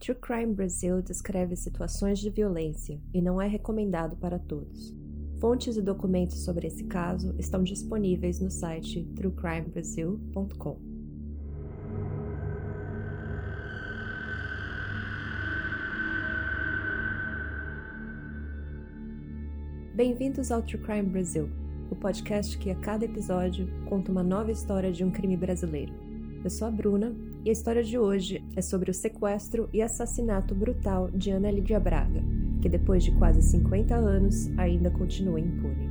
True Crime Brasil descreve situações de violência e não é recomendado para todos. Fontes e documentos sobre esse caso estão disponíveis no site truecrimebrasil.com. Bem-vindos ao True Crime Brasil, o podcast que a cada episódio conta uma nova história de um crime brasileiro. Eu sou a Bruna e a história de hoje é sobre o sequestro e assassinato brutal de Ana Lídia Braga, que depois de quase 50 anos ainda continua impune.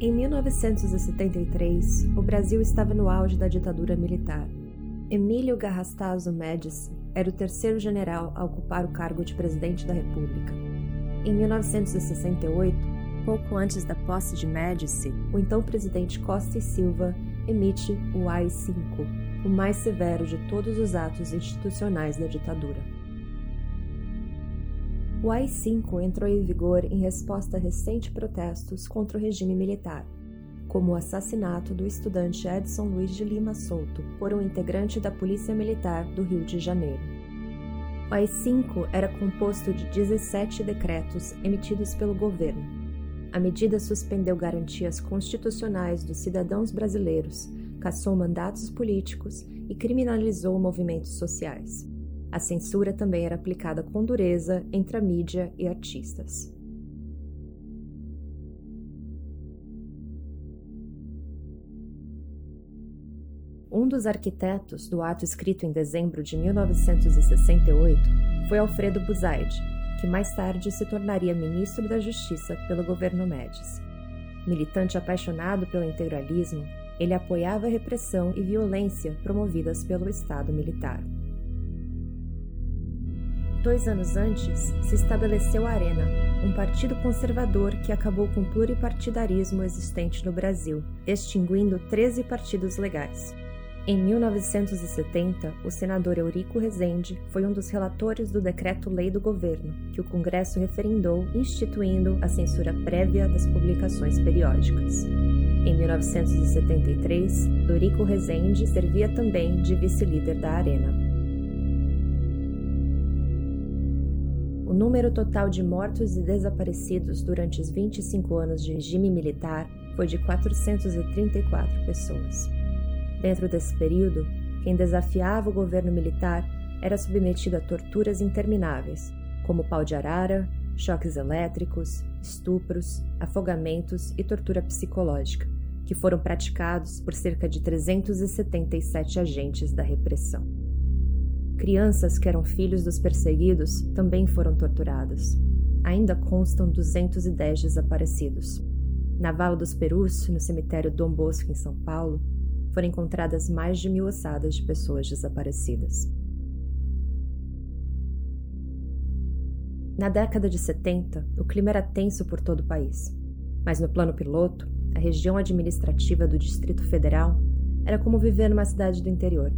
Em 1973, o Brasil estava no auge da ditadura militar. Emílio Garrastazu Médici era o terceiro general a ocupar o cargo de presidente da República. Em 1968, pouco antes da posse de Médici, o então presidente Costa e Silva emite o AI-5, o mais severo de todos os atos institucionais da ditadura. O AI-5 entrou em vigor em resposta a recentes protestos contra o regime militar, como o assassinato do estudante Edson Luiz de Lima Souto por um integrante da Polícia Militar do Rio de Janeiro. O AI-5 era composto de 17 decretos emitidos pelo governo, a medida suspendeu garantias constitucionais dos cidadãos brasileiros, caçou mandatos políticos e criminalizou movimentos sociais. A censura também era aplicada com dureza entre a mídia e artistas. Um dos arquitetos do ato escrito em dezembro de 1968 foi Alfredo Buzaide, que mais tarde se tornaria ministro da Justiça pelo governo Médici. Militante apaixonado pelo integralismo, ele apoiava a repressão e violência promovidas pelo Estado militar. Dois anos antes, se estabeleceu a Arena, um partido conservador que acabou com o pluripartidarismo existente no Brasil, extinguindo 13 partidos legais. Em 1970, o senador Eurico Rezende foi um dos relatores do decreto-lei do governo, que o Congresso referendou instituindo a censura prévia das publicações periódicas. Em 1973, Eurico Rezende servia também de vice-líder da Arena. O número total de mortos e desaparecidos durante os 25 anos de regime militar foi de 434 pessoas. Dentro desse período, quem desafiava o governo militar era submetido a torturas intermináveis, como pau de arara, choques elétricos, estupros, afogamentos e tortura psicológica, que foram praticados por cerca de 377 agentes da repressão. Crianças que eram filhos dos perseguidos também foram torturadas. Ainda constam 210 desaparecidos. Na Vala dos Perus, no cemitério Dom Bosco, em São Paulo, foram encontradas mais de mil ossadas de pessoas desaparecidas. Na década de 70, o clima era tenso por todo o país, mas no plano piloto, a região administrativa do Distrito Federal era como viver numa cidade do interior.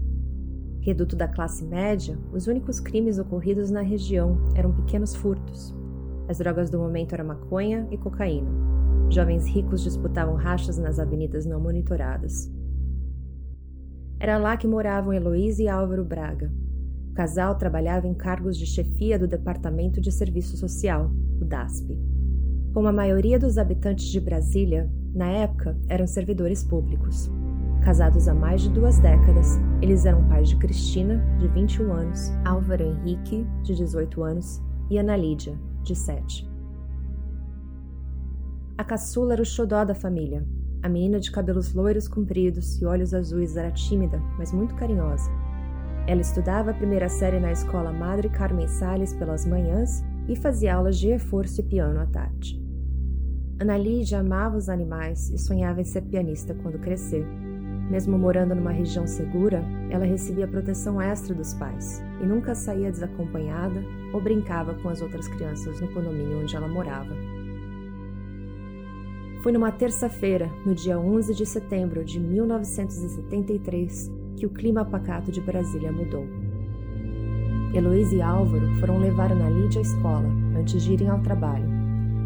Reduto da classe média, os únicos crimes ocorridos na região eram pequenos furtos. As drogas do momento eram maconha e cocaína. Jovens ricos disputavam rachas nas avenidas não monitoradas. Era lá que moravam Heloísa e Álvaro Braga. O casal trabalhava em cargos de chefia do Departamento de Serviço Social, o DASP. Como a maioria dos habitantes de Brasília, na época eram servidores públicos. Casados há mais de duas décadas, eles eram pais de Cristina, de 21 anos, Álvaro Henrique, de 18 anos, e Ana Lídia, de 7. A caçula era o xodó da família, a menina de cabelos loiros compridos e olhos azuis era tímida, mas muito carinhosa. Ela estudava a primeira série na escola Madre Carmen Sales pelas manhãs e fazia aulas de reforço e piano à tarde. Ana Lídia amava os animais e sonhava em ser pianista quando crescer. Mesmo morando numa região segura, ela recebia proteção extra dos pais e nunca saía desacompanhada ou brincava com as outras crianças no condomínio onde ela morava. Foi numa terça-feira, no dia 11 de setembro de 1973, que o clima pacato de Brasília mudou. Heloísa e Álvaro foram levar Ana Lídia à escola antes de irem ao trabalho.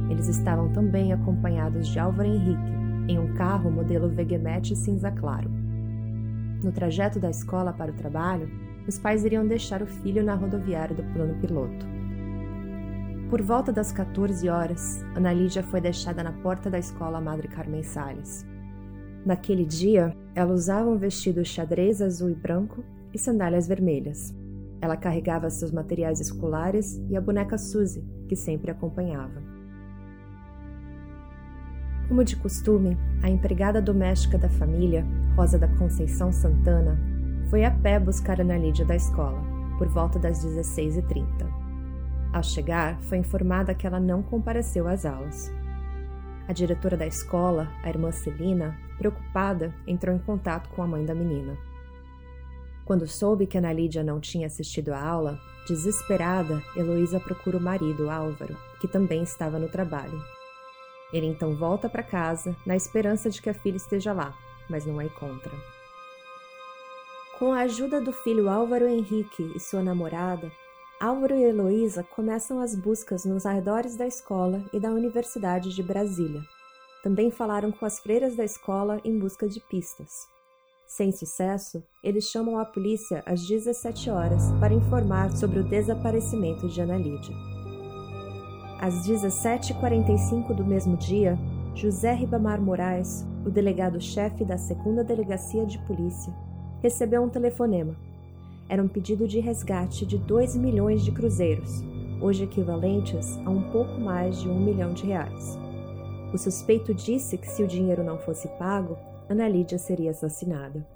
Eles estavam também acompanhados de Álvaro Henrique, em um carro modelo Vegemete cinza claro. no trajeto da escola para o trabalho, os pais iriam deixar o filho na rodoviária do plano piloto. Por volta das 14 horas, Ana Lídia foi deixada na porta da escola Madre Carmen Salles. Naquele dia, ela usava um vestido xadrez azul e branco e sandálias vermelhas. Ela carregava seus materiais escolares e a boneca Suzy, que sempre acompanhava. Como de costume, a empregada doméstica da família, Rosa da Conceição Santana, foi a pé buscar Ana Lídia da escola, por volta das 16h30. Ao chegar, foi informada que ela não compareceu às aulas. A diretora da escola, a irmã Celina, preocupada, entrou em contato com a mãe da menina. Quando soube que Ana Lídia não tinha assistido à aula, desesperada, Heloísa procura o marido, Álvaro, que também estava no trabalho. Ele então volta para casa, na esperança de que a filha esteja lá, mas não a encontra. Com a ajuda do filho Álvaro Henrique e sua namorada, Álvaro e Heloísa começam as buscas nos arredores da escola e da Universidade de Brasília. Também falaram com as freiras da escola em busca de pistas. Sem sucesso, eles chamam a polícia às 17 horas para informar sobre o desaparecimento de Ana Lídia. Às 17h45 do mesmo dia, José Ribamar Moraes, o delegado-chefe da 2 Delegacia de Polícia, recebeu um telefonema. Era um pedido de resgate de 2 milhões de cruzeiros, hoje equivalentes a um pouco mais de um milhão de reais. O suspeito disse que se o dinheiro não fosse pago, Ana Lídia seria assassinada.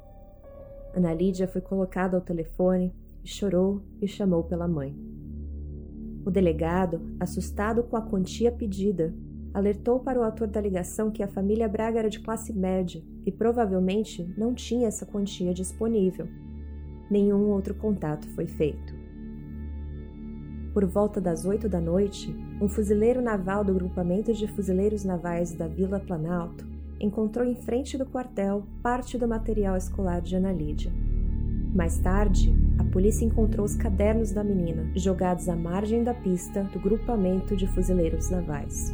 Ana Lídia foi colocada ao telefone, chorou e chamou pela mãe. O delegado, assustado com a quantia pedida, alertou para o autor da ligação que a família Braga era de classe média e provavelmente não tinha essa quantia disponível. Nenhum outro contato foi feito. Por volta das oito da noite, um fuzileiro naval do grupamento de fuzileiros navais da Vila Planalto encontrou em frente do quartel parte do material escolar de Ana Lídia. Mais tarde, a polícia encontrou os cadernos da menina jogados à margem da pista do grupamento de fuzileiros navais.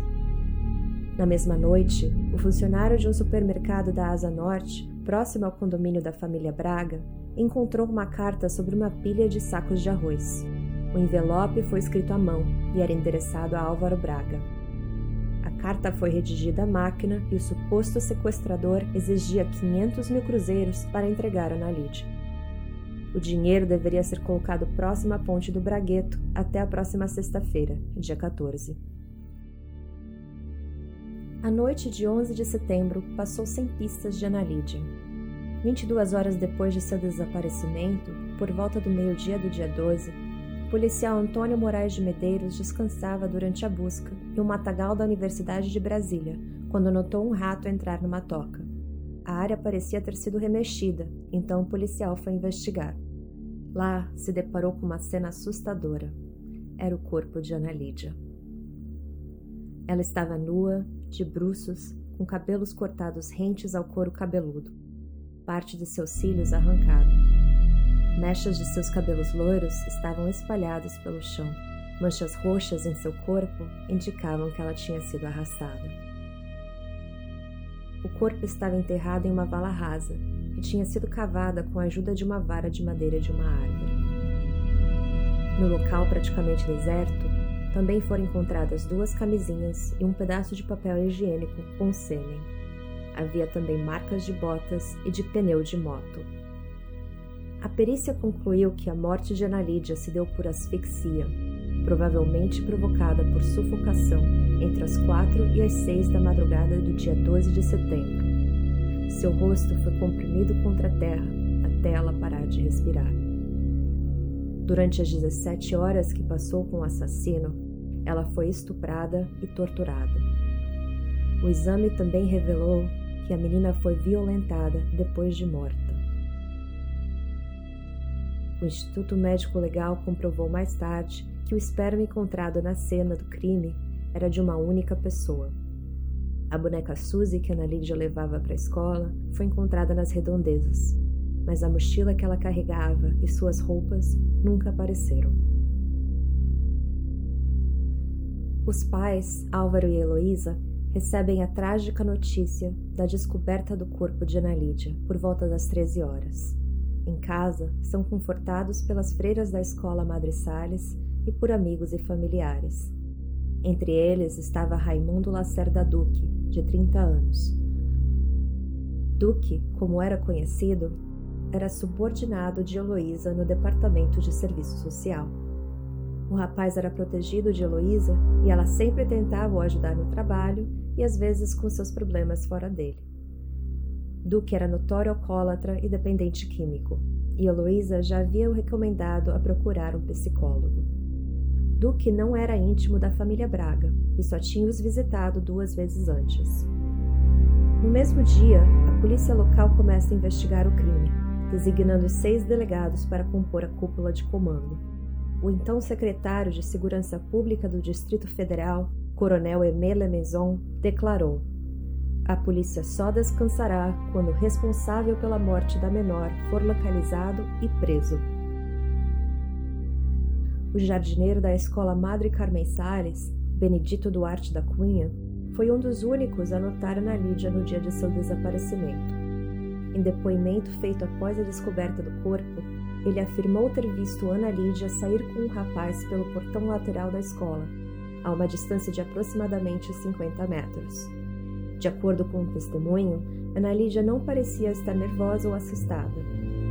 Na mesma noite, o funcionário de um supermercado da Asa Norte, próximo ao condomínio da família Braga, encontrou uma carta sobre uma pilha de sacos de arroz. O envelope foi escrito à mão e era endereçado a Álvaro Braga carta foi redigida à máquina e o suposto sequestrador exigia 500 mil cruzeiros para entregar a Nalide. O dinheiro deveria ser colocado próximo à ponte do Bragueto até a próxima sexta-feira, dia 14. A noite de 11 de setembro passou sem pistas de Ana Lídia. 22 horas depois de seu desaparecimento, por volta do meio-dia do dia 12, o policial Antônio Moraes de Medeiros descansava durante a busca em um matagal da Universidade de Brasília, quando notou um rato entrar numa toca. A área parecia ter sido remexida, então o policial foi investigar. Lá se deparou com uma cena assustadora. Era o corpo de Ana Lídia. Ela estava nua, de bruços, com cabelos cortados rentes ao couro cabeludo, parte de seus cílios arrancada. Mechas de seus cabelos loiros estavam espalhadas pelo chão. Manchas roxas em seu corpo indicavam que ela tinha sido arrastada. O corpo estava enterrado em uma vala rasa, que tinha sido cavada com a ajuda de uma vara de madeira de uma árvore. No local praticamente deserto, também foram encontradas duas camisinhas e um pedaço de papel higiênico com sêmen. Havia também marcas de botas e de pneu de moto. A perícia concluiu que a morte de Ana Lídia se deu por asfixia, provavelmente provocada por sufocação entre as quatro e as seis da madrugada do dia 12 de setembro. Seu rosto foi comprimido contra a terra até ela parar de respirar. Durante as 17 horas que passou com o assassino, ela foi estuprada e torturada. O exame também revelou que a menina foi violentada depois de morta. O Instituto Médico Legal comprovou mais tarde que o esperma encontrado na cena do crime era de uma única pessoa. A boneca Suzy que Ana Lídia levava para a escola foi encontrada nas redondezas, mas a mochila que ela carregava e suas roupas nunca apareceram. Os pais, Álvaro e Heloísa, recebem a trágica notícia da descoberta do corpo de Ana Lídia por volta das 13 horas. Em casa, são confortados pelas freiras da escola Madre Salles e por amigos e familiares. Entre eles estava Raimundo Lacerda Duque, de 30 anos. Duque, como era conhecido, era subordinado de Heloísa no Departamento de Serviço Social. O rapaz era protegido de Heloísa e ela sempre tentava o ajudar no trabalho e às vezes com seus problemas fora dele. Duque era notório alcoólatra e dependente químico, e Heloísa já havia o recomendado a procurar um psicólogo. Duque não era íntimo da família Braga e só tinha os visitado duas vezes antes. No mesmo dia, a polícia local começa a investigar o crime, designando seis delegados para compor a cúpula de comando. O então secretário de Segurança Pública do Distrito Federal, Coronel Aimé Maison, declarou: A polícia só descansará quando o responsável pela morte da menor for localizado e preso. O jardineiro da escola Madre Carmen Salles, Benedito Duarte da Cunha, foi um dos únicos a notar Ana Lídia no dia de seu desaparecimento. Em depoimento feito após a descoberta do corpo, ele afirmou ter visto Ana Lídia sair com um rapaz pelo portão lateral da escola, a uma distância de aproximadamente 50 metros. De acordo com o um testemunho, Ana Lídia não parecia estar nervosa ou assustada.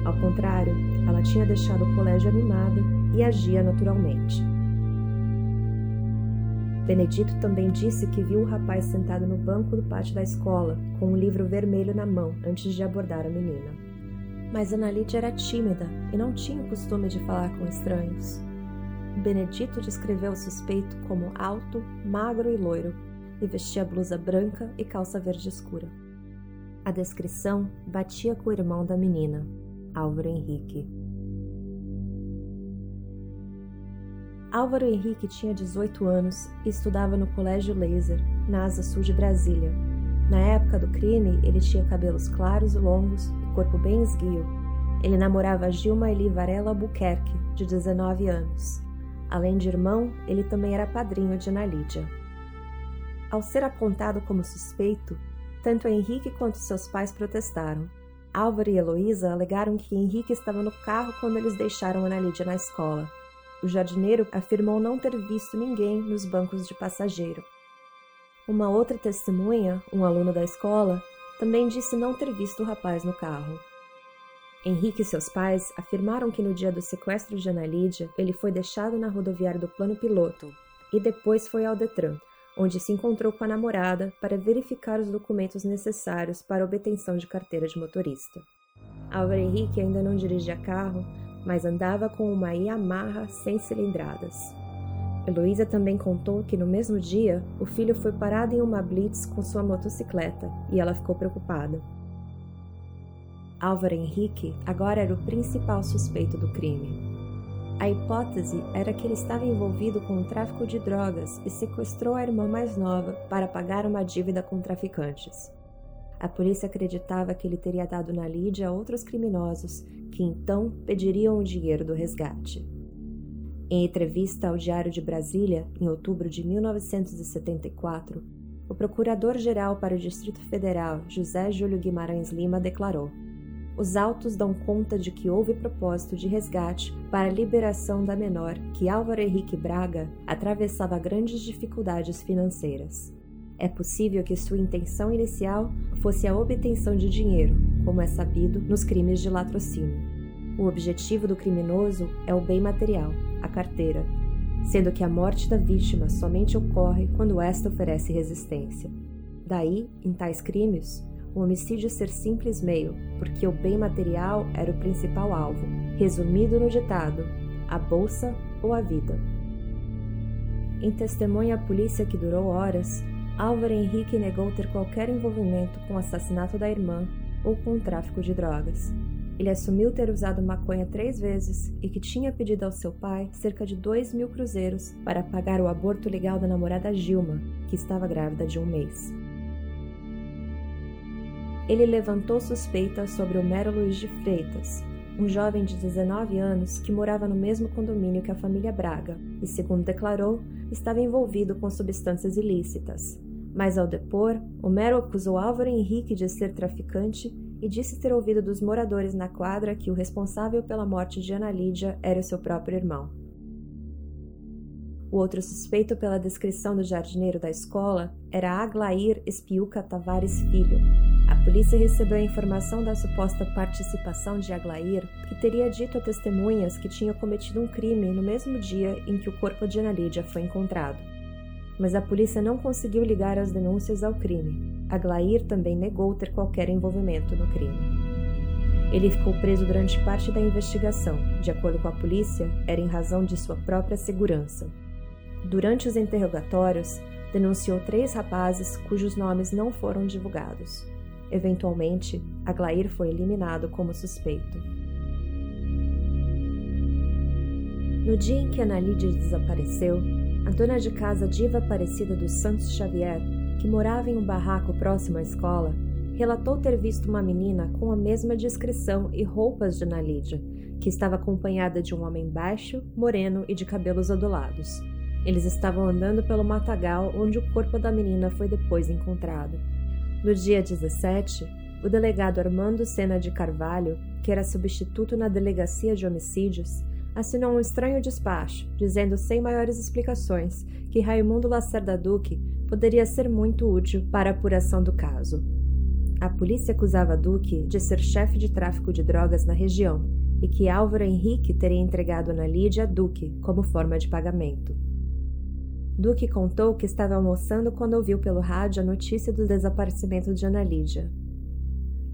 Ao contrário, ela tinha deixado o colégio animada e agia naturalmente. Benedito também disse que viu o rapaz sentado no banco do pátio da escola, com um livro vermelho na mão, antes de abordar a menina. Mas Ana Lídia era tímida e não tinha o costume de falar com estranhos. Benedito descreveu o suspeito como alto, magro e loiro, e vestia blusa branca e calça verde escura. A descrição batia com o irmão da menina, Álvaro Henrique. Álvaro Henrique tinha 18 anos e estudava no Colégio Laser, na Asa Sul de Brasília. Na época do crime, ele tinha cabelos claros e longos corpo bem esguio. Ele namorava Gilma Eli Varela Albuquerque, de 19 anos. Além de irmão, ele também era padrinho de Ana Lídia. Ao ser apontado como suspeito, tanto Henrique quanto seus pais protestaram. Álvaro e Heloísa alegaram que Henrique estava no carro quando eles deixaram Ana Lídia na escola. O jardineiro afirmou não ter visto ninguém nos bancos de passageiro. Uma outra testemunha, um aluno da escola, também disse não ter visto o rapaz no carro. Henrique e seus pais afirmaram que no dia do sequestro de Ana Lídia, ele foi deixado na rodoviária do plano piloto e depois foi ao Detran, onde se encontrou com a namorada para verificar os documentos necessários para obtenção de carteira de motorista. Álvaro Henrique ainda não dirigia carro, mas andava com uma Yamaha sem cilindradas. Heloísa também contou que no mesmo dia o filho foi parado em uma blitz com sua motocicleta e ela ficou preocupada. Álvaro Henrique agora era o principal suspeito do crime. A hipótese era que ele estava envolvido com o tráfico de drogas e sequestrou a irmã mais nova para pagar uma dívida com traficantes. A polícia acreditava que ele teria dado na Lídia a outros criminosos, que então pediriam o dinheiro do resgate. Em entrevista ao Diário de Brasília, em outubro de 1974, o Procurador-Geral para o Distrito Federal, José Júlio Guimarães Lima, declarou: Os autos dão conta de que houve propósito de resgate para a liberação da menor, que Álvaro Henrique Braga atravessava grandes dificuldades financeiras. É possível que sua intenção inicial fosse a obtenção de dinheiro, como é sabido nos crimes de latrocínio. O objetivo do criminoso é o bem material, a carteira, sendo que a morte da vítima somente ocorre quando esta oferece resistência. Daí, em tais crimes, o homicídio ser simples meio, porque o bem material era o principal alvo, resumido no ditado: a bolsa ou a vida. Em testemunha à polícia que durou horas, Álvaro Henrique negou ter qualquer envolvimento com o assassinato da irmã ou com o tráfico de drogas. Ele assumiu ter usado maconha três vezes e que tinha pedido ao seu pai cerca de dois mil cruzeiros para pagar o aborto legal da namorada Gilma, que estava grávida de um mês. Ele levantou suspeitas sobre Homero Luiz de Freitas, um jovem de 19 anos que morava no mesmo condomínio que a família Braga e, segundo declarou, estava envolvido com substâncias ilícitas, Mas ao depor, Homero acusou Álvaro Henrique de ser traficante e disse ter ouvido dos moradores na quadra que o responsável pela morte de Ana Lídia era seu próprio irmão. O outro suspeito pela descrição do jardineiro da escola era Aglair Espiuca Tavares Filho. A polícia recebeu a informação da suposta participação de Aglair, que teria dito a testemunhas que tinha cometido um crime no mesmo dia em que o corpo de Ana Lídia foi encontrado. Mas a polícia não conseguiu ligar as denúncias ao crime. Aglair também negou ter qualquer envolvimento no crime. Ele ficou preso durante parte da investigação. De acordo com a polícia, era em razão de sua própria segurança. Durante os interrogatórios, denunciou três rapazes cujos nomes não foram divulgados. Eventualmente, Aglair foi eliminado como suspeito. No dia em que Ana Lídia desapareceu, a dona de casa Diva Aparecida dos Santos Xavier, que morava em um barraco próximo à escola, relatou ter visto uma menina com a mesma descrição e roupas de Ana Lídia, que estava acompanhada de um homem baixo, moreno e de cabelos ondulados. Eles estavam andando pelo matagal onde o corpo da menina foi depois encontrado. No dia 17, o delegado Armando Sena de Carvalho, que era substituto na delegacia de homicídios, assinou um estranho despacho, dizendo sem maiores explicações que Raimundo Lacerda Duque poderia ser muito útil para a apuração do caso. A polícia acusava Duque de ser chefe de tráfico de drogas na região e que Álvaro Henrique teria entregado Ana Lídia a Duque como forma de pagamento. Duque contou que estava almoçando quando ouviu pelo rádio a notícia do desaparecimento de Ana Lídia.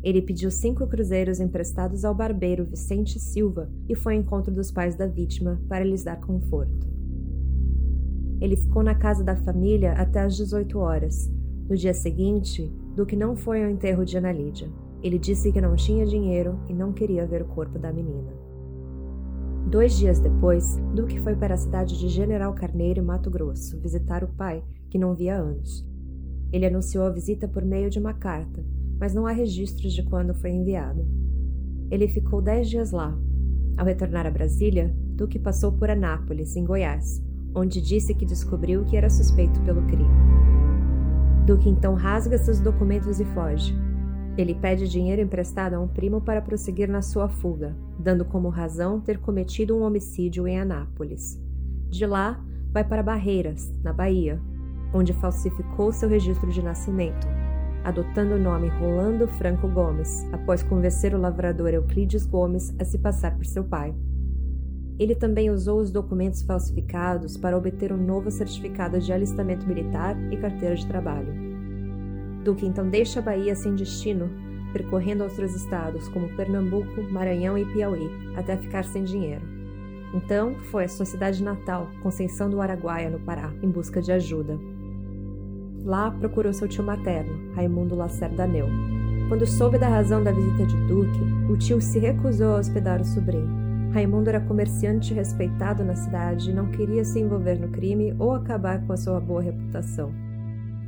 Ele pediu cinco cruzeiros emprestados ao barbeiro Vicente Silva e foi ao encontro dos pais da vítima para lhes dar conforto. Ele ficou na casa da família até às 18 horas. No dia seguinte, Duque não foi ao enterro de Ana Lídia. Ele disse que não tinha dinheiro e não queria ver o corpo da menina. Dois dias depois, Duque foi para a cidade de General Carneiro, Mato Grosso, visitar o pai, que não via anos. Ele anunciou a visita por meio de uma carta, mas não há registros de quando foi enviada. Ele ficou dez dias lá. Ao retornar a Brasília, Duque passou por Anápolis, em Goiás, onde disse que descobriu que era suspeito pelo crime. Duque então rasga seus documentos e foge, ele pede dinheiro emprestado a um primo para prosseguir na sua fuga, dando como razão ter cometido um homicídio em Anápolis. De lá, vai para Barreiras, na Bahia, onde falsificou seu registro de nascimento, adotando o nome Rolando Franco Gomes, após convencer o lavrador Euclides Gomes a se passar por seu pai. Ele também usou os documentos falsificados para obter um novo certificado de alistamento militar e carteira de trabalho. Duque então deixa a Bahia sem destino, percorrendo outros estados como Pernambuco, Maranhão e Piauí, até ficar sem dinheiro. Então foi à sua cidade natal, Conceição do Araguaia, no Pará, em busca de ajuda. Lá procurou seu tio materno, Raimundo Lacerda Neu. Quando soube da razão da visita de Duque, o tio se recusou a hospedar o sobrinho. Raimundo era comerciante respeitado na cidade e não queria se envolver no crime ou acabar com a sua boa reputação.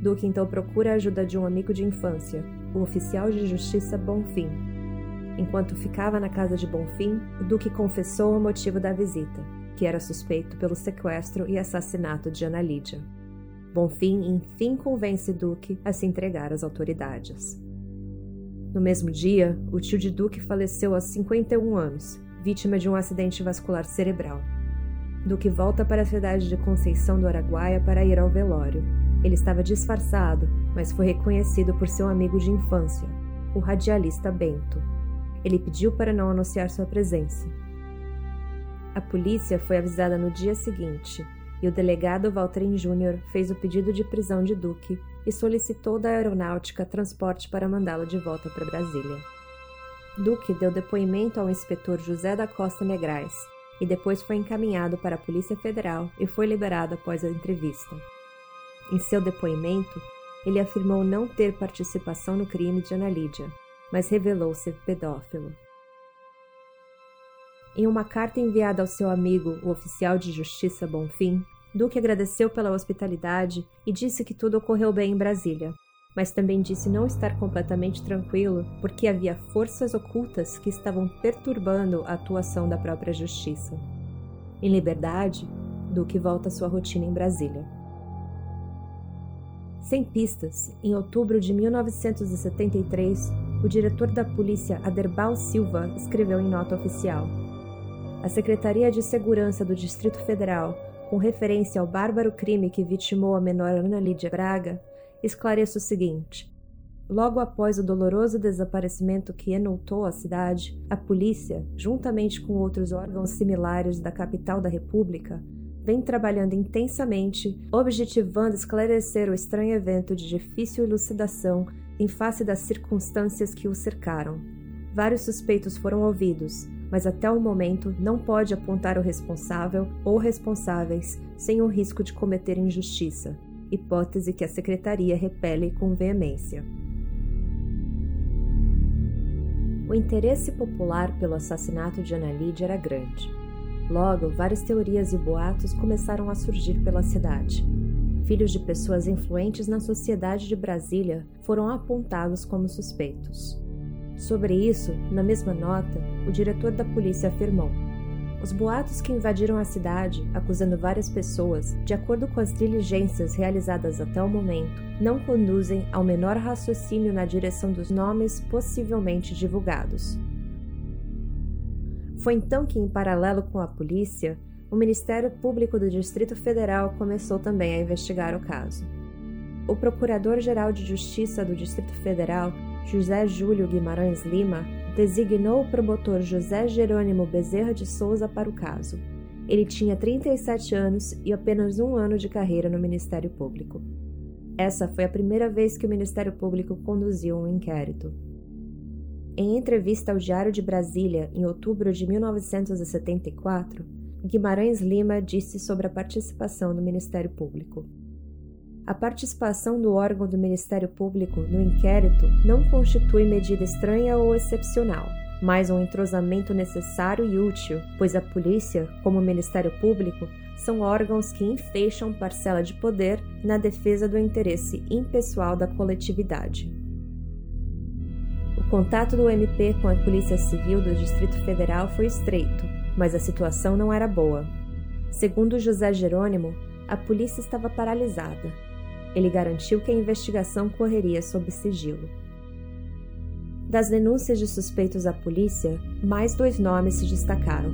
Duque então procura a ajuda de um amigo de infância, o oficial de justiça Bonfim. Enquanto ficava na casa de Bonfim, Duque confessou o motivo da visita, que era suspeito pelo sequestro e assassinato de Ana Lídia. Bonfim enfim convence Duque a se entregar às autoridades. No mesmo dia, o tio de Duque faleceu aos 51 anos, vítima de um acidente vascular cerebral. Duque volta para a cidade de Conceição do Araguaia para ir ao velório, ele estava disfarçado, mas foi reconhecido por seu amigo de infância, o radialista Bento. Ele pediu para não anunciar sua presença. A polícia foi avisada no dia seguinte e o delegado Valtrin Júnior fez o pedido de prisão de Duque e solicitou da aeronáutica transporte para mandá-lo de volta para Brasília. Duque deu depoimento ao inspetor José da Costa Negrais e depois foi encaminhado para a Polícia Federal e foi liberado após a entrevista. Em seu depoimento, ele afirmou não ter participação no crime de Ana Lídia, mas revelou ser pedófilo. Em uma carta enviada ao seu amigo, o oficial de justiça Bonfim, Duque agradeceu pela hospitalidade e disse que tudo ocorreu bem em Brasília, mas também disse não estar completamente tranquilo porque havia forças ocultas que estavam perturbando a atuação da própria justiça. Em liberdade, Duque volta à sua rotina em Brasília. Sem pistas, em outubro de 1973, o diretor da polícia Aderbal Silva escreveu em nota oficial: A Secretaria de Segurança do Distrito Federal, com referência ao bárbaro crime que vitimou a menor Ana Lídia Braga, esclareço o seguinte: Logo após o doloroso desaparecimento que enultou a cidade, a polícia, juntamente com outros órgãos similares da capital da República, vem trabalhando intensamente, objetivando esclarecer o estranho evento de difícil elucidação em face das circunstâncias que o cercaram. Vários suspeitos foram ouvidos, mas até o momento não pode apontar o responsável ou responsáveis sem o risco de cometer injustiça, hipótese que a secretaria repele com veemência. O interesse popular pelo assassinato de Ana Lídia era grande. Logo, várias teorias e boatos começaram a surgir pela cidade. Filhos de pessoas influentes na sociedade de Brasília foram apontados como suspeitos. Sobre isso, na mesma nota, o diretor da polícia afirmou: os boatos que invadiram a cidade, acusando várias pessoas, de acordo com as diligências realizadas até o momento, não conduzem ao menor raciocínio na direção dos nomes possivelmente divulgados. Foi então que, em paralelo com a polícia, o Ministério Público do Distrito Federal começou também a investigar o caso. O Procurador-Geral de Justiça do Distrito Federal, José Júlio Guimarães Lima, designou o promotor José Jerônimo Bezerra de Souza para o caso. Ele tinha 37 anos e apenas um ano de carreira no Ministério Público. Essa foi a primeira vez que o Ministério Público conduziu um inquérito. Em entrevista ao Diário de Brasília, em outubro de 1974, Guimarães Lima disse sobre a participação do Ministério Público. A participação do órgão do Ministério Público no inquérito não constitui medida estranha ou excepcional, mas um entrosamento necessário e útil, pois a polícia, como o Ministério Público, são órgãos que enfeixam parcela de poder na defesa do interesse impessoal da coletividade. O contato do MP com a Polícia Civil do Distrito Federal foi estreito, mas a situação não era boa. Segundo José Jerônimo, a polícia estava paralisada ele garantiu que a investigação correria sob sigilo. Das denúncias de suspeitos à polícia, mais dois nomes se destacaram: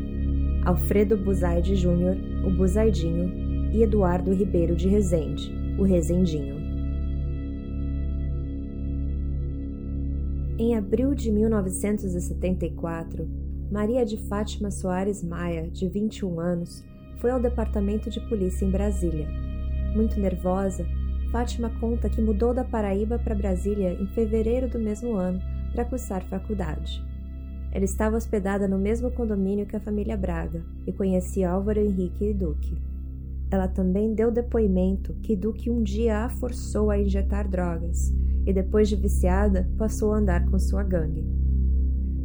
Alfredo Buzaide Júnior, o Buzaidinho, e Eduardo Ribeiro de Rezende, o Rezendinho. Em abril de 1974, Maria de Fátima Soares Maia, de 21 anos, foi ao departamento de polícia em Brasília. Muito nervosa, Fátima conta que mudou da Paraíba para Brasília em fevereiro do mesmo ano para cursar faculdade. Ela estava hospedada no mesmo condomínio que a família Braga e conhecia Álvaro Henrique e Duque. Ela também deu depoimento que Duque um dia a forçou a injetar drogas e, depois de viciada, passou a andar com sua gangue.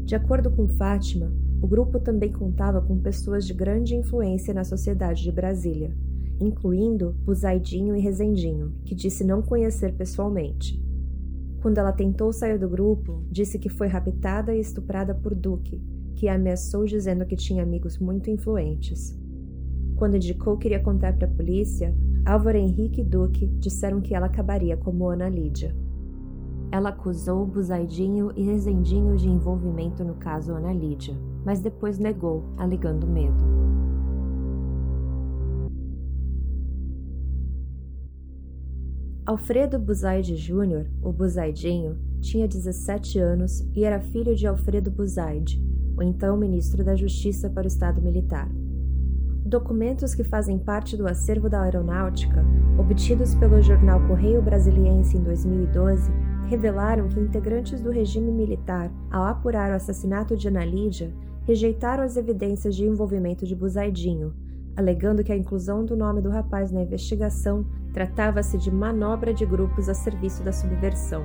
De acordo com Fátima, o grupo também contava com pessoas de grande influência na sociedade de Brasília, incluindo Buzaidinho e Rezendinho, que disse não conhecer pessoalmente. Quando ela tentou sair do grupo, disse que foi raptada e estuprada por Duque, que a ameaçou dizendo que tinha amigos muito influentes. Quando indicou que iria contar para a polícia, Álvaro Henrique e Duque disseram que ela acabaria como Ana Lídia. Ela acusou Buzaidinho e Rezendinho de envolvimento no caso Ana Lídia, mas depois negou, alegando medo. Alfredo Buzaide Júnior, o Buzaidinho, tinha 17 anos e era filho de Alfredo Buzaide, o então ministro da Justiça para o Estado Militar. Documentos que fazem parte do acervo da aeronáutica, obtidos pelo jornal Correio Brasiliense em 2012, revelaram que integrantes do regime militar, ao apurar o assassinato de Ana Lídia, rejeitaram as evidências de envolvimento de Buzaidinho, alegando que a inclusão do nome do rapaz na investigação tratava-se de manobra de grupos a serviço da subversão.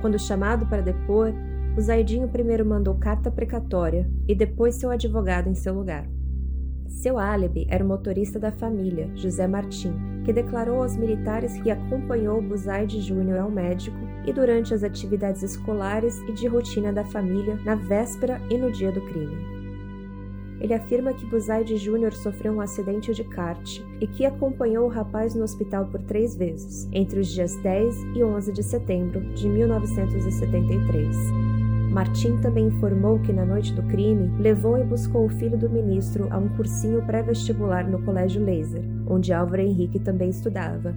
Quando chamado para depor, o Zaidinho primeiro mandou carta precatória e depois seu advogado em seu lugar. Seu álibi era o motorista da família, José Martim, que declarou aos militares que acompanhou Buzaide Júnior ao médico e durante as atividades escolares e de rotina da família na véspera e no dia do crime. Ele afirma que Buzaide Jr. sofreu um acidente de kart e que acompanhou o rapaz no hospital por três vezes, entre os dias 10 e 11 de setembro de 1973. Martim também informou que na noite do crime levou e buscou o filho do ministro a um cursinho pré-vestibular no Colégio Laser, onde Álvaro Henrique também estudava.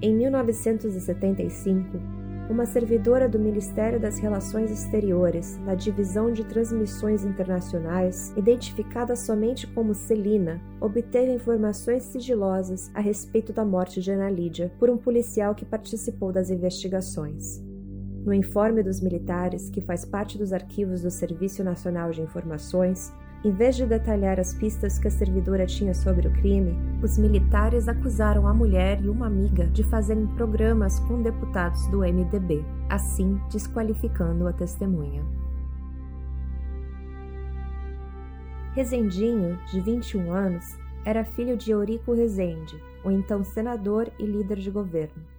Em 1975, uma servidora do Ministério das Relações Exteriores, na Divisão de Transmissões Internacionais, identificada somente como Celina, obteve informações sigilosas a respeito da morte de Ana Lídia por um policial que participou das investigações. No informe dos militares, que faz parte dos arquivos do Serviço Nacional de Informações, em vez de detalhar as pistas que a servidora tinha sobre o crime, os militares acusaram a mulher e uma amiga de fazerem programas com deputados do MDB, assim desqualificando a testemunha. Rezendinho, de 21 anos, era filho de Eurico Rezende, o então senador e líder de governo.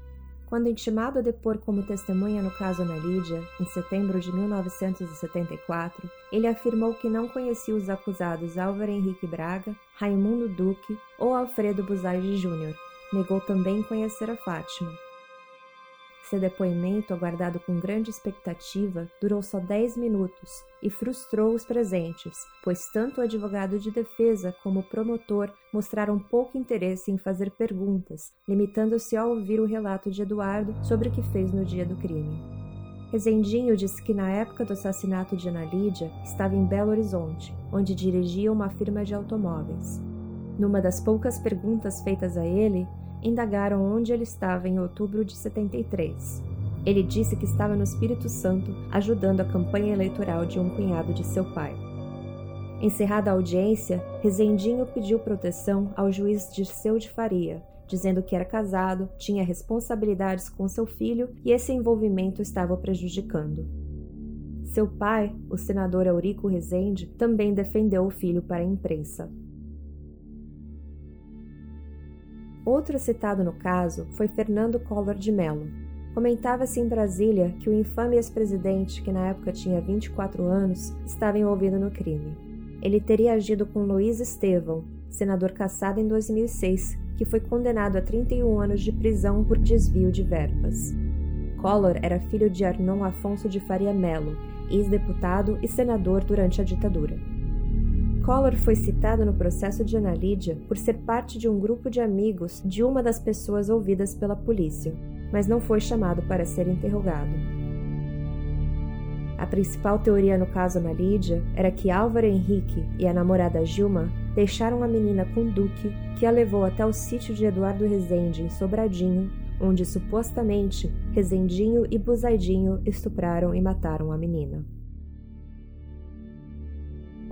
Quando intimado a depor como testemunha no caso Ana Lídia, em setembro de 1974, ele afirmou que não conhecia os acusados Álvaro Henrique Braga, Raimundo Duque ou Alfredo Buzaide Júnior. Negou também conhecer a Fátima, seu depoimento, aguardado com grande expectativa, durou só dez minutos e frustrou os presentes, pois tanto o advogado de defesa como o promotor mostraram pouco interesse em fazer perguntas, limitando-se a ouvir o relato de Eduardo sobre o que fez no dia do crime. Rezendinho disse que na época do assassinato de Ana Lídia estava em Belo Horizonte, onde dirigia uma firma de automóveis. Numa das poucas perguntas feitas a ele, indagaram onde ele estava em outubro de 73. Ele disse que estava no Espírito Santo ajudando a campanha eleitoral de um cunhado de seu pai. Encerrada a audiência, Rezendinho pediu proteção ao juiz Dirceu de Faria, dizendo que era casado, tinha responsabilidades com seu filho e esse envolvimento estava o prejudicando. Seu pai, o senador Eurico Rezende, também defendeu o filho para a imprensa. Outro citado no caso foi Fernando Collor de Mello. Comentava-se em Brasília que o infame ex-presidente, que na época tinha 24 anos, estava envolvido no crime. Ele teria agido com Luiz Estevão, senador cassado em 2006, que foi condenado a 31 anos de prisão por desvio de verbas. Collor era filho de Arnon Afonso de Faria Melo, ex-deputado e senador durante a ditadura. Collor foi citado no processo de Ana Lídia por ser parte de um grupo de amigos de uma das pessoas ouvidas pela polícia, mas não foi chamado para ser interrogado. A principal teoria no caso Ana Lídia era que Álvaro Henrique e a namorada Gilma deixaram a menina com Duque, que a levou até o sítio de Eduardo Rezende, em Sobradinho, onde supostamente Rezendinho e Buzaidinho estupraram e mataram a menina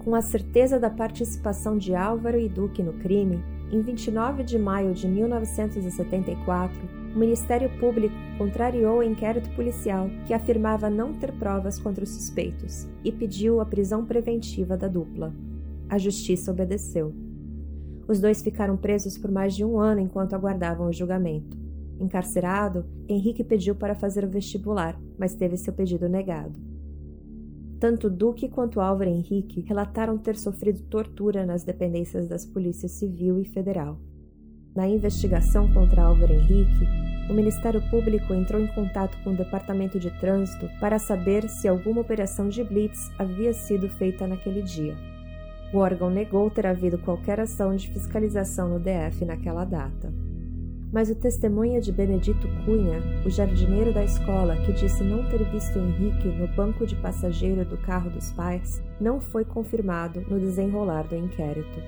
com a certeza da participação de Álvaro e Duque no crime, em 29 de maio de 1974, o Ministério Público contrariou o inquérito policial que afirmava não ter provas contra os suspeitos e pediu a prisão preventiva da dupla. A justiça obedeceu. Os dois ficaram presos por mais de um ano enquanto aguardavam o julgamento. Encarcerado, Henrique pediu para fazer o vestibular, mas teve seu pedido negado. Tanto Duque quanto Álvaro Henrique relataram ter sofrido tortura nas dependências das polícias civil e federal. Na investigação contra Álvaro Henrique, o Ministério Público entrou em contato com o Departamento de Trânsito para saber se alguma operação de blitz havia sido feita naquele dia. O órgão negou ter havido qualquer ação de fiscalização no DF naquela data mas o testemunho de Benedito Cunha, o jardineiro da escola que disse não ter visto Henrique no banco de passageiro do carro dos pais, não foi confirmado no desenrolar do inquérito.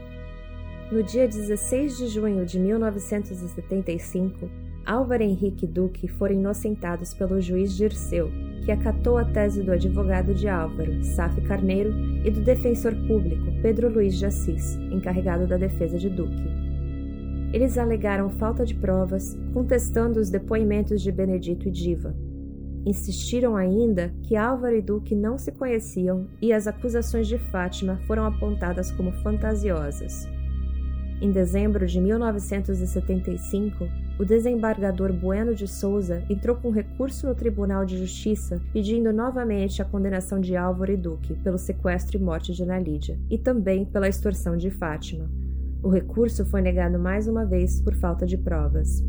No dia 16 de junho de 1975, Álvaro Henrique Duque foram inocentados pelo juiz Dirceu, que acatou a tese do advogado de Álvaro, Saf Carneiro, e do defensor público, Pedro Luiz de Assis, encarregado da defesa de Duque. Eles alegaram falta de provas, contestando os depoimentos de Benedito e Diva. Insistiram ainda que Álvaro e Duque não se conheciam e as acusações de Fátima foram apontadas como fantasiosas. Em dezembro de 1975, o desembargador Bueno de Souza entrou com recurso no Tribunal de Justiça pedindo novamente a condenação de Álvaro e Duque pelo sequestro e morte de Ana Lídia e também pela extorsão de Fátima. O recurso foi negado mais uma vez por falta de provas.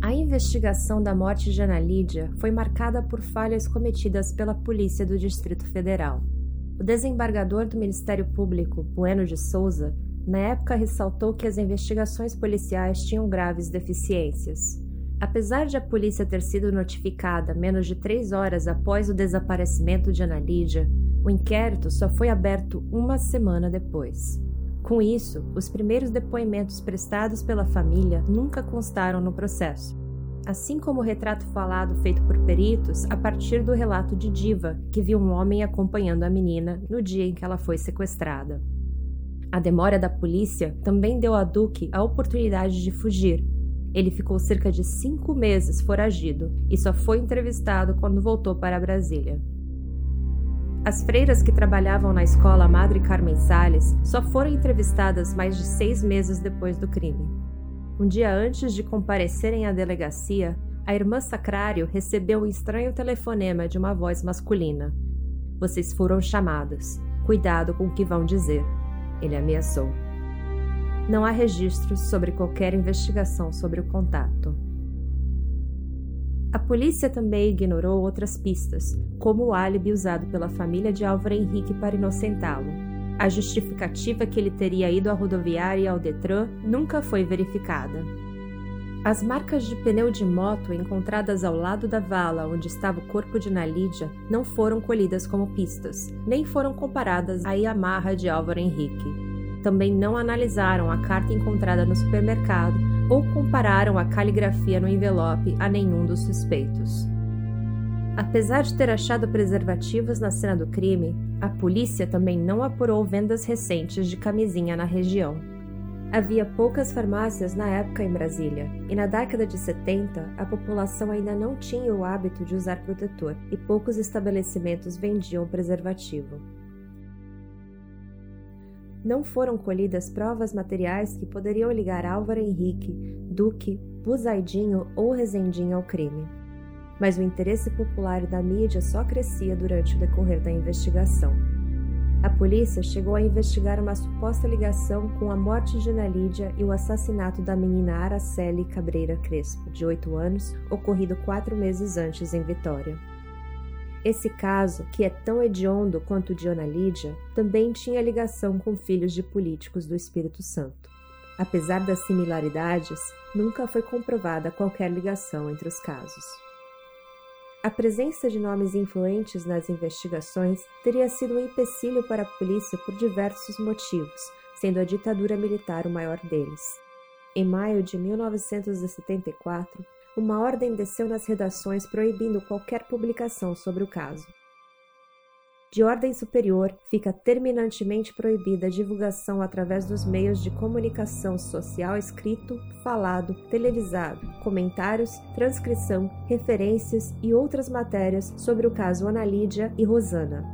A investigação da morte de Ana Lídia foi marcada por falhas cometidas pela Polícia do Distrito Federal. O desembargador do Ministério Público, Bueno de Souza, na época ressaltou que as investigações policiais tinham graves deficiências. Apesar de a polícia ter sido notificada menos de três horas após o desaparecimento de Ana Lídia, o inquérito só foi aberto uma semana depois. Com isso, os primeiros depoimentos prestados pela família nunca constaram no processo assim como o retrato falado feito por peritos a partir do relato de Diva, que viu um homem acompanhando a menina no dia em que ela foi sequestrada. A demora da polícia também deu a Duque a oportunidade de fugir. Ele ficou cerca de cinco meses foragido e só foi entrevistado quando voltou para Brasília. As freiras que trabalhavam na escola Madre Carmen Sales só foram entrevistadas mais de seis meses depois do crime. Um dia antes de comparecerem à delegacia, a irmã Sacrário recebeu um estranho telefonema de uma voz masculina. Vocês foram chamadas. Cuidado com o que vão dizer. Ele ameaçou. Não há registros sobre qualquer investigação sobre o contato. A polícia também ignorou outras pistas, como o álibi usado pela família de Álvaro Henrique para inocentá-lo. A justificativa que ele teria ido à rodoviária e ao Detran nunca foi verificada. As marcas de pneu de moto encontradas ao lado da vala onde estava o corpo de Nalídia não foram colhidas como pistas, nem foram comparadas à Yamaha de Álvaro Henrique. Também não analisaram a carta encontrada no supermercado ou compararam a caligrafia no envelope a nenhum dos suspeitos. Apesar de ter achado preservativos na cena do crime, a polícia também não apurou vendas recentes de camisinha na região. Havia poucas farmácias na época em Brasília, e na década de 70 a população ainda não tinha o hábito de usar protetor e poucos estabelecimentos vendiam preservativo. Não foram colhidas provas materiais que poderiam ligar Álvaro Henrique, Duque, Buzaidinho ou Rezendinho ao crime mas o interesse popular da mídia só crescia durante o decorrer da investigação. A polícia chegou a investigar uma suposta ligação com a morte de Ana Lídia e o assassinato da menina Araceli Cabreira Crespo, de 8 anos, ocorrido quatro meses antes em Vitória. Esse caso, que é tão hediondo quanto o de Ana Lídia, também tinha ligação com filhos de políticos do Espírito Santo. Apesar das similaridades, nunca foi comprovada qualquer ligação entre os casos. A presença de nomes influentes nas investigações teria sido um empecilho para a polícia por diversos motivos, sendo a ditadura militar o maior deles. Em maio de 1974, uma ordem desceu nas redações proibindo qualquer publicação sobre o caso de ordem superior, fica terminantemente proibida a divulgação através dos meios de comunicação social escrito, falado, televisado, comentários, transcrição, referências e outras matérias sobre o caso Ana Lídia e Rosana.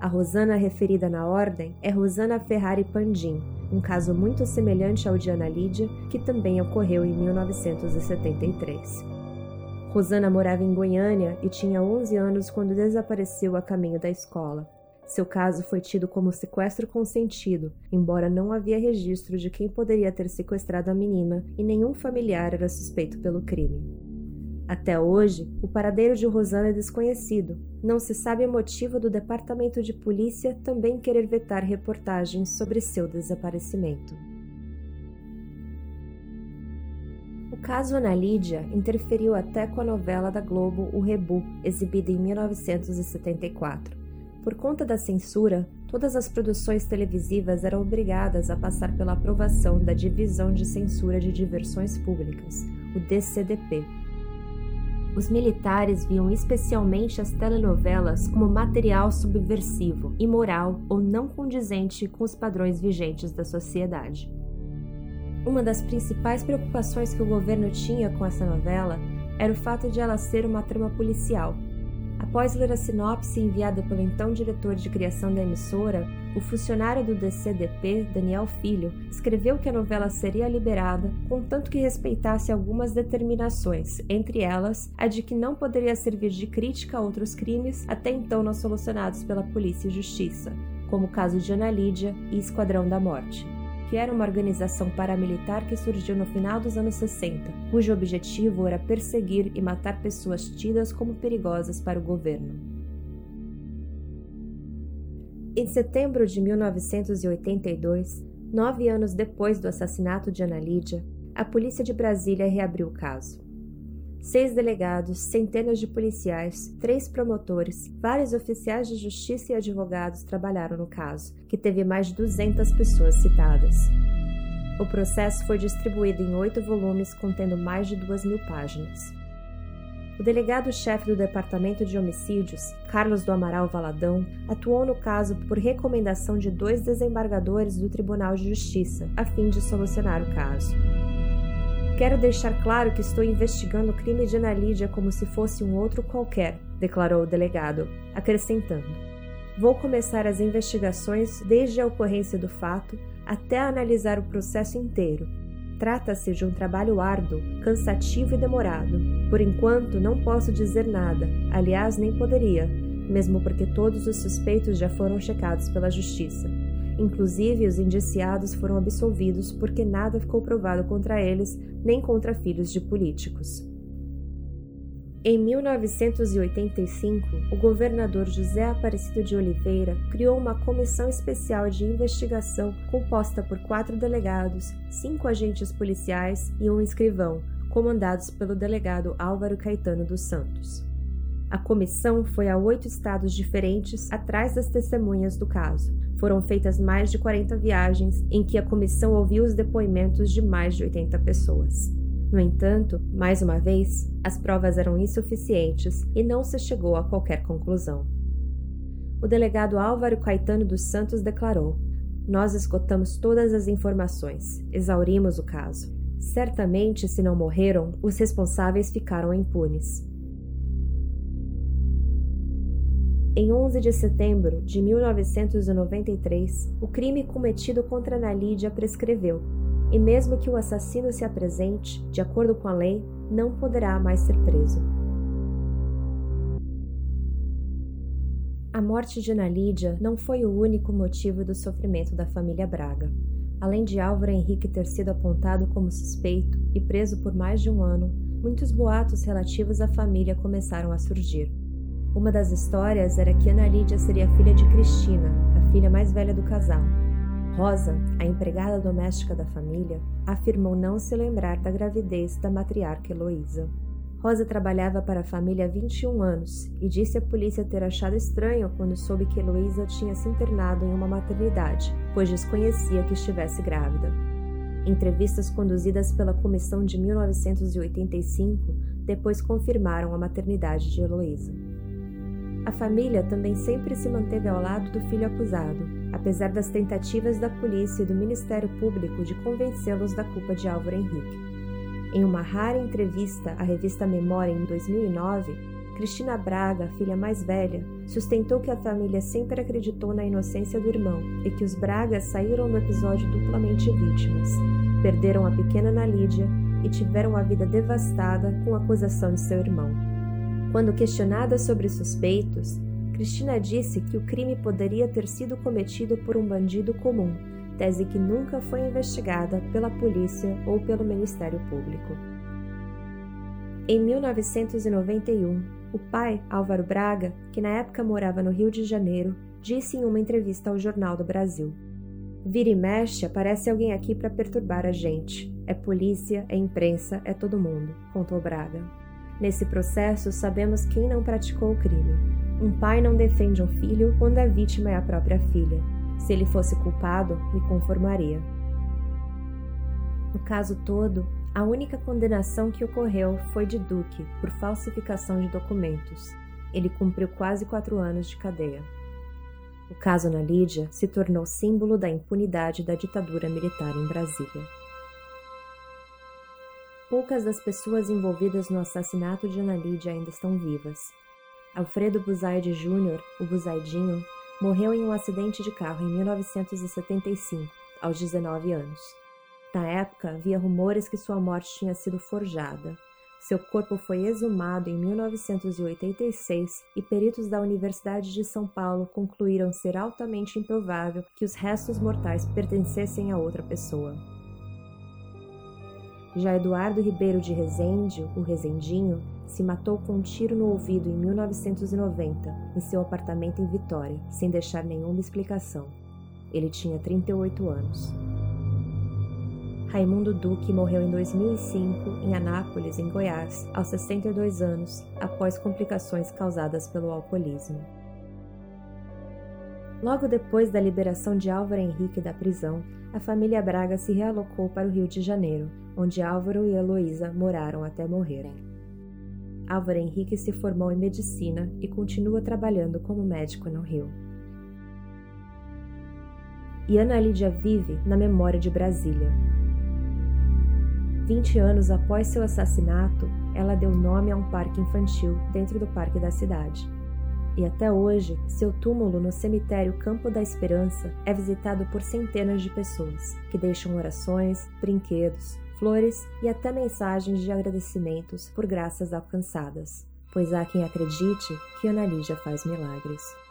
A Rosana referida na ordem é Rosana Ferrari Pandim, um caso muito semelhante ao de Ana Lídia, que também ocorreu em 1973. Rosana morava em Goiânia e tinha 11 anos quando desapareceu a caminho da escola. Seu caso foi tido como sequestro consentido, embora não havia registro de quem poderia ter sequestrado a menina e nenhum familiar era suspeito pelo crime. Até hoje, o paradeiro de Rosana é desconhecido. Não se sabe o motivo do departamento de polícia também querer vetar reportagens sobre seu desaparecimento. caso Ana Lídia interferiu até com a novela da Globo O Rebu, exibida em 1974. Por conta da censura, todas as produções televisivas eram obrigadas a passar pela aprovação da Divisão de Censura de Diversões Públicas, o DCDP. Os militares viam especialmente as telenovelas como material subversivo, imoral ou não condizente com os padrões vigentes da sociedade. Uma das principais preocupações que o governo tinha com essa novela era o fato de ela ser uma trama policial. Após ler a sinopse enviada pelo então diretor de criação da emissora, o funcionário do DCDP, Daniel Filho, escreveu que a novela seria liberada, contanto que respeitasse algumas determinações, entre elas a de que não poderia servir de crítica a outros crimes até então não solucionados pela Polícia e Justiça, como o caso de Ana Lídia e Esquadrão da Morte que era uma organização paramilitar que surgiu no final dos anos 60, cujo objetivo era perseguir e matar pessoas tidas como perigosas para o governo. Em setembro de 1982, nove anos depois do assassinato de Ana Lídia, a polícia de Brasília reabriu o caso seis delegados, centenas de policiais, três promotores, vários oficiais de justiça e advogados trabalharam no caso, que teve mais de 200 pessoas citadas. O processo foi distribuído em oito volumes contendo mais de duas mil páginas. O delegado-chefe do Departamento de Homicídios, Carlos do Amaral Valadão, atuou no caso por recomendação de dois desembargadores do Tribunal de Justiça, a fim de solucionar o caso. Quero deixar claro que estou investigando o crime de Ana Lídia como se fosse um outro qualquer, declarou o delegado, acrescentando: Vou começar as investigações desde a ocorrência do fato até analisar o processo inteiro. Trata-se de um trabalho árduo, cansativo e demorado. Por enquanto, não posso dizer nada, aliás, nem poderia, mesmo porque todos os suspeitos já foram checados pela Justiça. Inclusive, os indiciados foram absolvidos porque nada ficou provado contra eles, nem contra filhos de políticos. Em 1985, o governador José Aparecido de Oliveira criou uma comissão especial de investigação composta por quatro delegados, cinco agentes policiais e um escrivão, comandados pelo delegado Álvaro Caetano dos Santos. A comissão foi a oito estados diferentes atrás das testemunhas do caso. Foram feitas mais de 40 viagens em que a comissão ouviu os depoimentos de mais de 80 pessoas. No entanto, mais uma vez, as provas eram insuficientes e não se chegou a qualquer conclusão. O delegado Álvaro Caetano dos Santos declarou: Nós esgotamos todas as informações, exaurimos o caso. Certamente, se não morreram, os responsáveis ficaram impunes. Em 11 de setembro de 1993, o crime cometido contra Ana Lídia prescreveu, e mesmo que o assassino se apresente, de acordo com a lei, não poderá mais ser preso. A morte de Ana Lídia não foi o único motivo do sofrimento da família Braga. Além de Álvaro Henrique ter sido apontado como suspeito e preso por mais de um ano, muitos boatos relativos à família começaram a surgir. Uma das histórias era que Ana Lídia seria filha de Cristina, a filha mais velha do casal. Rosa, a empregada doméstica da família, afirmou não se lembrar da gravidez da matriarca Heloísa. Rosa trabalhava para a família há 21 anos e disse à polícia ter achado estranho quando soube que Heloísa tinha se internado em uma maternidade, pois desconhecia que estivesse grávida. Entrevistas conduzidas pela comissão de 1985 depois confirmaram a maternidade de Heloísa. A família também sempre se manteve ao lado do filho acusado, apesar das tentativas da polícia e do Ministério Público de convencê-los da culpa de Álvaro Henrique. Em uma rara entrevista à revista Memória em 2009, Cristina Braga, filha mais velha, sustentou que a família sempre acreditou na inocência do irmão e que os Bragas saíram do episódio duplamente vítimas. Perderam a pequena Ana Lídia e tiveram a vida devastada com a acusação de seu irmão. Quando questionada sobre suspeitos, Cristina disse que o crime poderia ter sido cometido por um bandido comum, tese que nunca foi investigada pela polícia ou pelo Ministério Público. Em 1991, o pai, Álvaro Braga, que na época morava no Rio de Janeiro, disse em uma entrevista ao Jornal do Brasil: Vira e mexe, aparece alguém aqui para perturbar a gente. É polícia, é imprensa, é todo mundo, contou Braga. Nesse processo, sabemos quem não praticou o crime. Um pai não defende um filho quando a vítima é a própria filha. Se ele fosse culpado, me conformaria. No caso todo, a única condenação que ocorreu foi de Duque por falsificação de documentos. Ele cumpriu quase quatro anos de cadeia. O caso na Lídia se tornou símbolo da impunidade da ditadura militar em Brasília poucas das pessoas envolvidas no assassinato de Ana Lídia ainda estão vivas. Alfredo Buzaide Jr., o Buzaidinho, morreu em um acidente de carro em 1975, aos 19 anos. Na época, havia rumores que sua morte tinha sido forjada. Seu corpo foi exumado em 1986 e peritos da Universidade de São Paulo concluíram ser altamente improvável que os restos mortais pertencessem a outra pessoa. Já Eduardo Ribeiro de Rezende, o Rezendinho, se matou com um tiro no ouvido em 1990, em seu apartamento em Vitória, sem deixar nenhuma explicação. Ele tinha 38 anos. Raimundo Duque morreu em 2005 em Anápolis, em Goiás, aos 62 anos, após complicações causadas pelo alcoolismo. Logo depois da liberação de Álvaro Henrique da prisão, a família Braga se realocou para o Rio de Janeiro, onde Álvaro e Heloísa moraram até morrerem. Álvaro Henrique se formou em medicina e continua trabalhando como médico no Rio. E Ana Lídia vive na memória de Brasília. 20 anos após seu assassinato, ela deu nome a um parque infantil dentro do parque da cidade. E até hoje, seu túmulo no cemitério Campo da Esperança é visitado por centenas de pessoas, que deixam orações, brinquedos, flores e até mensagens de agradecimentos por graças alcançadas, pois há quem acredite que Ana faz milagres.